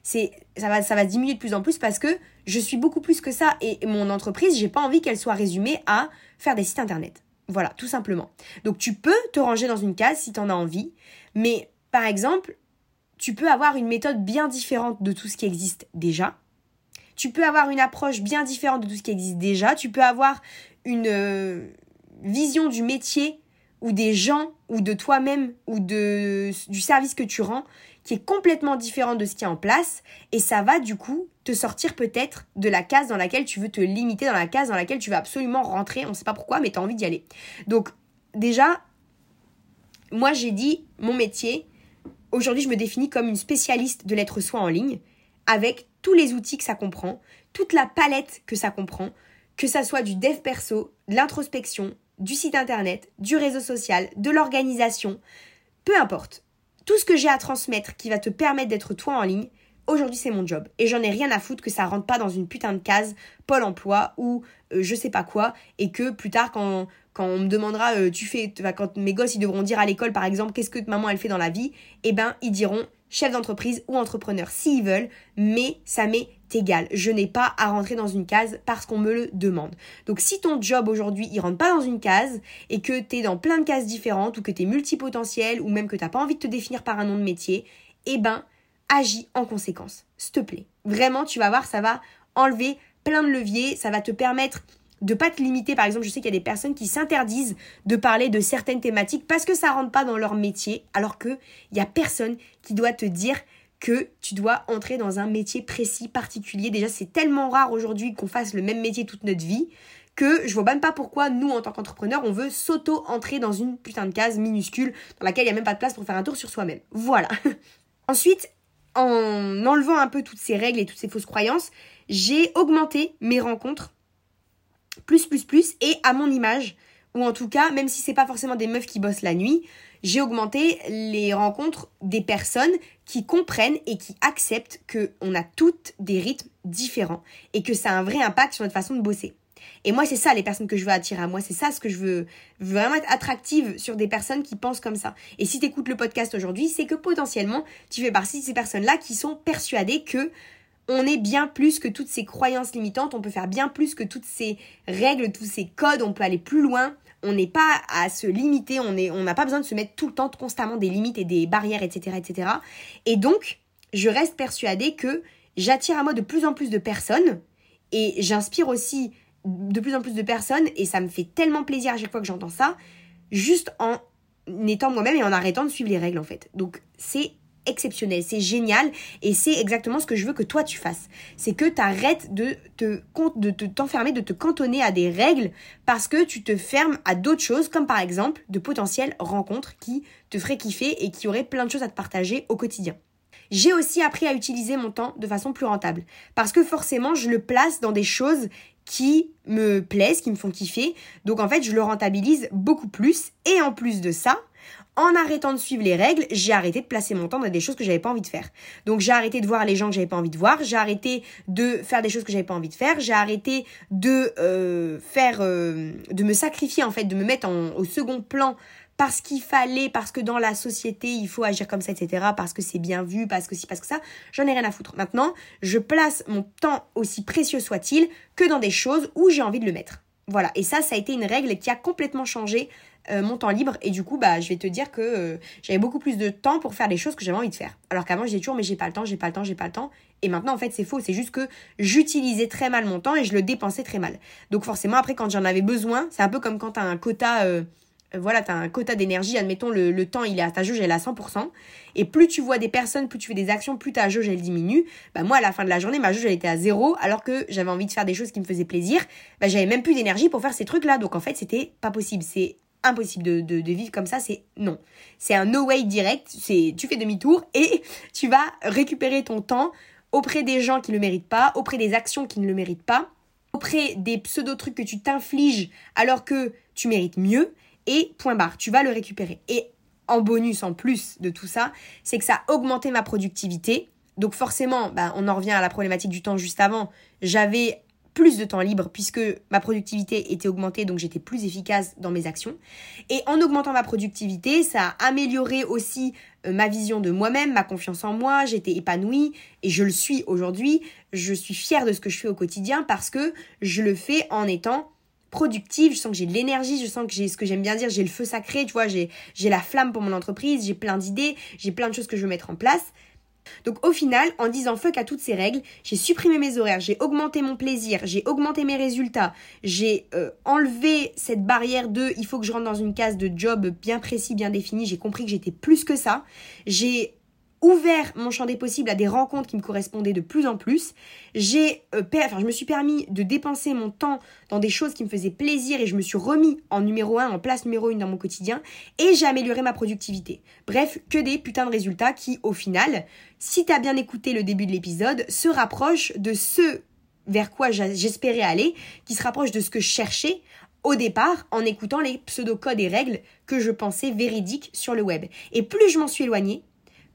Speaker 1: C'est, ça va, ça va diminuer de plus en plus parce que je suis beaucoup plus que ça et mon entreprise, j'ai pas envie qu'elle soit résumée à faire des sites internet. Voilà, tout simplement. Donc tu peux te ranger dans une case si tu en as envie, mais par exemple, tu peux avoir une méthode bien différente de tout ce qui existe déjà. Tu peux avoir une approche bien différente de tout ce qui existe déjà. Tu peux avoir une euh, vision du métier ou des gens ou de toi-même ou du service que tu rends qui est complètement différent de ce qui est en place et ça va du coup te sortir peut-être de la case dans laquelle tu veux te limiter, dans la case dans laquelle tu veux absolument rentrer, on ne sait pas pourquoi mais tu as envie d'y aller. Donc déjà, moi j'ai dit mon métier, aujourd'hui je me définis comme une spécialiste de l'être soi en ligne avec tous les outils que ça comprend, toute la palette que ça comprend, que ça soit du dev perso, de l'introspection, du site internet, du réseau social, de l'organisation, peu importe tout ce que j'ai à transmettre qui va te permettre d'être toi en ligne, aujourd'hui c'est mon job. Et j'en ai rien à foutre que ça rentre pas dans une putain de case Pôle emploi ou euh, je sais pas quoi, et que plus tard quand, quand on me demandera, euh, tu fais, quand mes gosses ils devront dire à l'école par exemple, qu'est-ce que maman elle fait dans la vie, eh ben ils diront chef d'entreprise ou entrepreneur s'ils veulent, mais ça m'est égal. Je n'ai pas à rentrer dans une case parce qu'on me le demande. Donc si ton job aujourd'hui, il rentre pas dans une case et que tu es dans plein de cases différentes ou que tu es multipotentiel ou même que tu n'as pas envie de te définir par un nom de métier, eh ben agis en conséquence. S'il te plaît. Vraiment, tu vas voir, ça va enlever plein de leviers, ça va te permettre de pas te limiter. Par exemple, je sais qu'il y a des personnes qui s'interdisent de parler de certaines thématiques parce que ça rentre pas dans leur métier, alors que il y a personne qui doit te dire que tu dois entrer dans un métier précis, particulier. Déjà, c'est tellement rare aujourd'hui qu'on fasse le même métier toute notre vie que je vois même pas pourquoi nous, en tant qu'entrepreneurs, on veut s'auto-entrer dans une putain de case minuscule dans laquelle il n'y a même pas de place pour faire un tour sur soi-même. Voilà. Ensuite, en enlevant un peu toutes ces règles et toutes ces fausses croyances, j'ai augmenté mes rencontres plus, plus, plus, et à mon image, ou en tout cas, même si c'est pas forcément des meufs qui bossent la nuit, j'ai augmenté les rencontres des personnes qui comprennent et qui acceptent qu'on a toutes des rythmes différents et que ça a un vrai impact sur notre façon de bosser. Et moi, c'est ça les personnes que je veux attirer à moi. C'est ça ce que je veux, vraiment être attractive sur des personnes qui pensent comme ça. Et si tu écoutes le podcast aujourd'hui, c'est que potentiellement, tu fais partie de ces personnes-là qui sont persuadées que on est bien plus que toutes ces croyances limitantes, on peut faire bien plus que toutes ces règles, tous ces codes, on peut aller plus loin, on n'est pas à se limiter, on n'a pas besoin de se mettre tout le temps constamment des limites et des barrières, etc., etc. Et donc, je reste persuadée que j'attire à moi de plus en plus de personnes et j'inspire aussi de plus en plus de personnes et ça me fait tellement plaisir à chaque fois que j'entends ça, juste en étant moi-même et en arrêtant de suivre les règles en fait. Donc c'est exceptionnel, c'est génial et c'est exactement ce que je veux que toi tu fasses. C'est que tu arrêtes de te t'enfermer, de te cantonner à des règles parce que tu te fermes à d'autres choses comme par exemple de potentielles rencontres qui te feraient kiffer et qui auraient plein de choses à te partager au quotidien. J'ai aussi appris à utiliser mon temps de façon plus rentable parce que forcément je le place dans des choses qui me plaisent, qui me font kiffer. Donc en fait, je le rentabilise beaucoup plus et en plus de ça, en arrêtant de suivre les règles, j'ai arrêté de placer mon temps dans des choses que j'avais pas envie de faire. Donc j'ai arrêté de voir les gens que j'avais pas envie de voir, j'ai arrêté de faire des choses que j'avais pas envie de faire, j'ai arrêté de euh, faire, euh, de me sacrifier en fait, de me mettre au second plan parce qu'il fallait, parce que dans la société il faut agir comme ça, etc. Parce que c'est bien vu, parce que si, parce que ça, j'en ai rien à foutre. Maintenant, je place mon temps aussi précieux soit-il que dans des choses où j'ai envie de le mettre. Voilà, et ça, ça a été une règle qui a complètement changé euh, mon temps libre. Et du coup, bah, je vais te dire que euh, j'avais beaucoup plus de temps pour faire des choses que j'avais envie de faire. Alors qu'avant, je toujours, mais j'ai pas le temps, j'ai pas le temps, j'ai pas le temps. Et maintenant, en fait, c'est faux. C'est juste que j'utilisais très mal mon temps et je le dépensais très mal. Donc forcément, après, quand j'en avais besoin, c'est un peu comme quand tu as un quota... Euh, voilà, tu un quota d'énergie, admettons le, le, temps, il est à ta jauge, elle est à 100%. Et plus tu vois des personnes, plus tu fais des actions, plus ta jauge, elle diminue. Bah moi, à la fin de la journée, ma jauge, elle était à zéro, alors que j'avais envie de faire des choses qui me faisaient plaisir. Bah j'avais même plus d'énergie pour faire ces trucs-là. Donc en fait, c'était pas possible. C'est impossible de, de, vivre comme ça, c'est non. C'est un no way direct, c'est tu fais demi-tour et tu vas récupérer ton temps auprès des gens qui ne le méritent pas, auprès des actions qui ne le méritent pas, auprès des pseudo-trucs que tu t'infliges alors que tu mérites mieux et point barre, tu vas le récupérer. Et en bonus, en plus de tout ça, c'est que ça a augmenté ma productivité. Donc forcément, bah, on en revient à la problématique du temps juste avant. J'avais plus de temps libre puisque ma productivité était augmentée, donc j'étais plus efficace dans mes actions. Et en augmentant ma productivité, ça a amélioré aussi euh, ma vision de moi-même, ma confiance en moi, j'étais épanouie et je le suis aujourd'hui. Je suis fière de ce que je fais au quotidien parce que je le fais en étant productive, je sens que j'ai de l'énergie, je sens que j'ai ce que j'aime bien dire, j'ai le feu sacré, tu vois, j'ai la flamme pour mon entreprise, j'ai plein d'idées, j'ai plein de choses que je veux mettre en place. Donc au final, en disant fuck à toutes ces règles, j'ai supprimé mes horaires, j'ai augmenté mon plaisir, j'ai augmenté mes résultats, j'ai euh, enlevé cette barrière de il faut que je rentre dans une case de job bien précis, bien défini, j'ai compris que j'étais plus que ça, j'ai ouvert mon champ des possibles à des rencontres qui me correspondaient de plus en plus. J'ai, euh, enfin, je me suis permis de dépenser mon temps dans des choses qui me faisaient plaisir et je me suis remis en numéro 1, en place numéro 1 dans mon quotidien et j'ai amélioré ma productivité. Bref, que des putains de résultats qui, au final, si t'as bien écouté le début de l'épisode, se rapprochent de ce vers quoi j'espérais aller, qui se rapproche de ce que je cherchais au départ en écoutant les pseudo-codes et règles que je pensais véridiques sur le web. Et plus je m'en suis éloignée,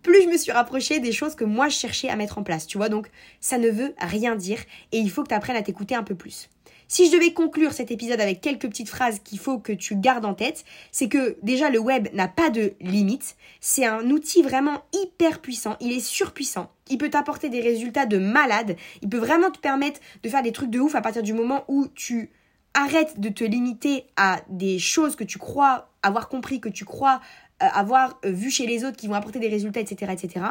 Speaker 1: plus je me suis rapprochée des choses que moi je cherchais à mettre en place, tu vois. Donc ça ne veut rien dire et il faut que tu apprennes à t'écouter un peu plus. Si je devais conclure cet épisode avec quelques petites phrases qu'il faut que tu gardes en tête, c'est que déjà le web n'a pas de limite. C'est un outil vraiment hyper puissant. Il est surpuissant. Il peut t'apporter des résultats de malade. Il peut vraiment te permettre de faire des trucs de ouf à partir du moment où tu arrêtes de te limiter à des choses que tu crois avoir compris, que tu crois avoir euh, vu chez les autres qui vont apporter des résultats, etc., etc.,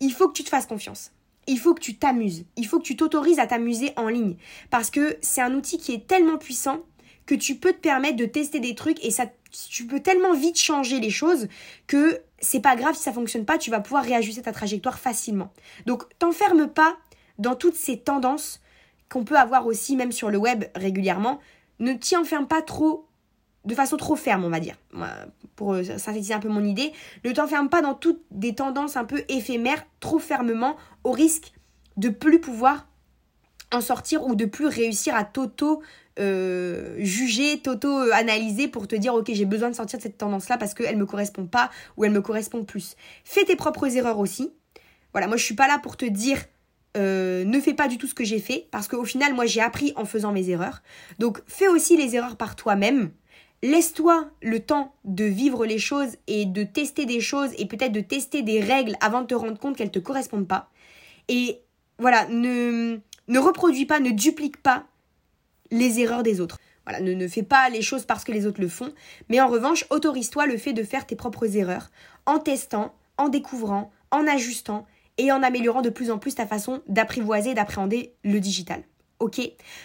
Speaker 1: il faut que tu te fasses confiance. Il faut que tu t'amuses. Il faut que tu t'autorises à t'amuser en ligne. Parce que c'est un outil qui est tellement puissant que tu peux te permettre de tester des trucs et ça, tu peux tellement vite changer les choses que c'est pas grave si ça fonctionne pas, tu vas pouvoir réajuster ta trajectoire facilement. Donc, t'enferme pas dans toutes ces tendances qu'on peut avoir aussi même sur le web régulièrement. Ne t'y enferme pas trop de façon trop ferme, on va dire. Pour euh, synthétiser un peu mon idée, ne t'enferme pas dans toutes des tendances un peu éphémères trop fermement au risque de plus pouvoir en sortir ou de plus réussir à t'auto euh, juger, t'auto-analyser pour te dire ok j'ai besoin de sortir de cette tendance-là parce qu'elle me correspond pas ou elle me correspond plus. Fais tes propres erreurs aussi. Voilà, moi je suis pas là pour te dire euh, ne fais pas du tout ce que j'ai fait parce qu'au final moi j'ai appris en faisant mes erreurs. Donc fais aussi les erreurs par toi-même Laisse-toi le temps de vivre les choses et de tester des choses et peut-être de tester des règles avant de te rendre compte qu'elles ne te correspondent pas. Et voilà, ne, reproduis pas, ne duplique pas les erreurs des autres. Voilà, ne, ne fais pas les choses parce que les autres le font, mais en revanche, autorise-toi le fait de faire tes propres erreurs, en testant, en découvrant, en ajustant et en améliorant de plus en plus ta façon d'apprivoiser et d'appréhender le digital. Ok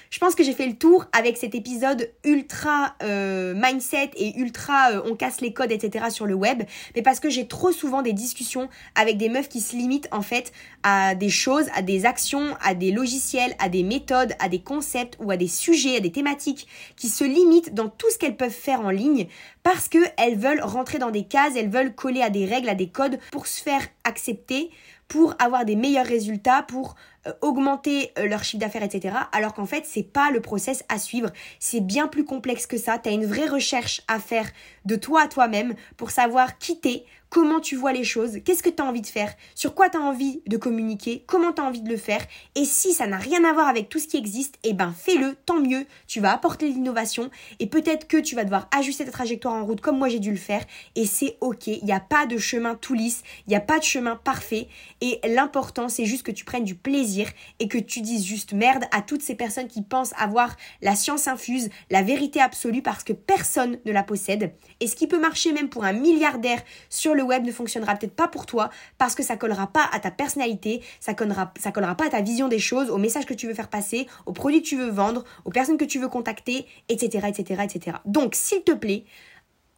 Speaker 1: Je pense que j'ai fait le tour avec cet épisode ultra euh, mindset et ultra euh, on casse les codes, etc. sur le web, mais parce que j'ai trop souvent des discussions avec des meufs qui se limitent en fait à des choses, à des actions, à des logiciels, à des méthodes, à des concepts ou à des sujets, à des thématiques qui se limitent dans tout ce qu'elles peuvent faire en ligne parce qu'elles veulent rentrer dans des cases, elles veulent coller à des règles, à des codes pour se faire accepter, pour avoir des meilleurs résultats, pour euh, augmenter euh, leur chiffre d'affaires, etc. Alors qu'en fait, c'est pas le process à suivre. C'est bien plus complexe que ça. Tu une vraie recherche à faire de toi à toi-même pour savoir qui t'es, comment tu vois les choses, qu'est-ce que tu as envie de faire, sur quoi tu as envie de communiquer, comment tu as envie de le faire? Et si ça n'a rien à voir avec tout ce qui existe, eh ben fais-le, tant mieux, tu vas apporter l'innovation et peut-être que tu vas devoir ajuster ta trajectoire en route comme moi j'ai dû le faire. Et c'est ok, il n'y a pas de chemin tout lisse, il n'y a pas de chemin parfait. Et l'important c'est juste que tu prennes du plaisir et que tu dises juste merde à toutes ces personnes qui pensent avoir la science infuse, la vérité absolue parce que personne ne la possède. Et ce qui peut marcher même pour un milliardaire sur le web ne fonctionnera peut-être pas pour toi parce que ça collera pas à ta personnalité, ça collera, ça collera pas à ta vision des choses, au message que tu veux faire passer, aux produits que tu veux vendre, aux personnes que tu veux contacter, etc., etc., etc. Donc, s'il te plaît,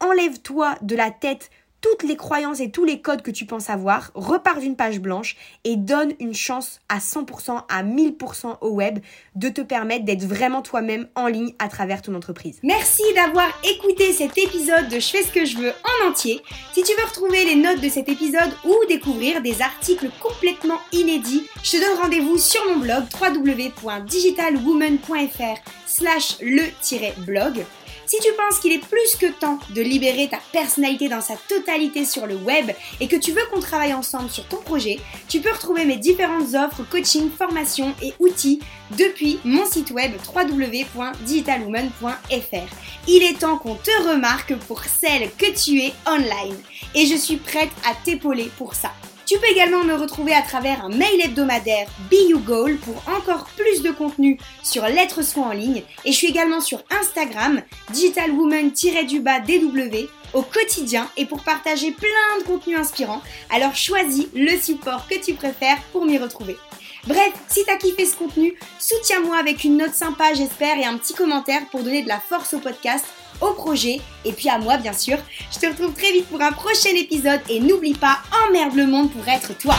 Speaker 1: enlève-toi de la tête toutes les croyances et tous les codes que tu penses avoir, repars d'une page blanche et donne une chance à 100%, à 1000% au web de te permettre d'être vraiment toi-même en ligne à travers ton entreprise. Merci d'avoir écouté cet épisode de Je fais ce que je veux en entier. Si tu veux retrouver les notes de cet épisode ou découvrir des articles complètement inédits, je te donne rendez-vous sur mon blog www.digitalwoman.fr slash le-blog. Si tu penses qu'il est plus que temps de libérer ta personnalité dans sa totalité sur le web et que tu veux qu'on travaille ensemble sur ton projet, tu peux retrouver mes différentes offres, coaching, formation et outils depuis mon site web www.digitalwoman.fr. Il est temps qu'on te remarque pour celle que tu es online et je suis prête à t'épauler pour ça. Tu peux également me retrouver à travers un mail hebdomadaire Be Goal pour encore plus de contenu sur l'être soi en ligne. Et je suis également sur Instagram, digitalwoman-dw au quotidien et pour partager plein de contenus inspirants. Alors choisis le support que tu préfères pour m'y retrouver. Bref, si t'as kiffé ce contenu, soutiens-moi avec une note sympa, j'espère, et un petit commentaire pour donner de la force au podcast au projet et puis à moi bien sûr. Je te retrouve très vite pour un prochain épisode et n'oublie pas, emmerde le monde pour être toi.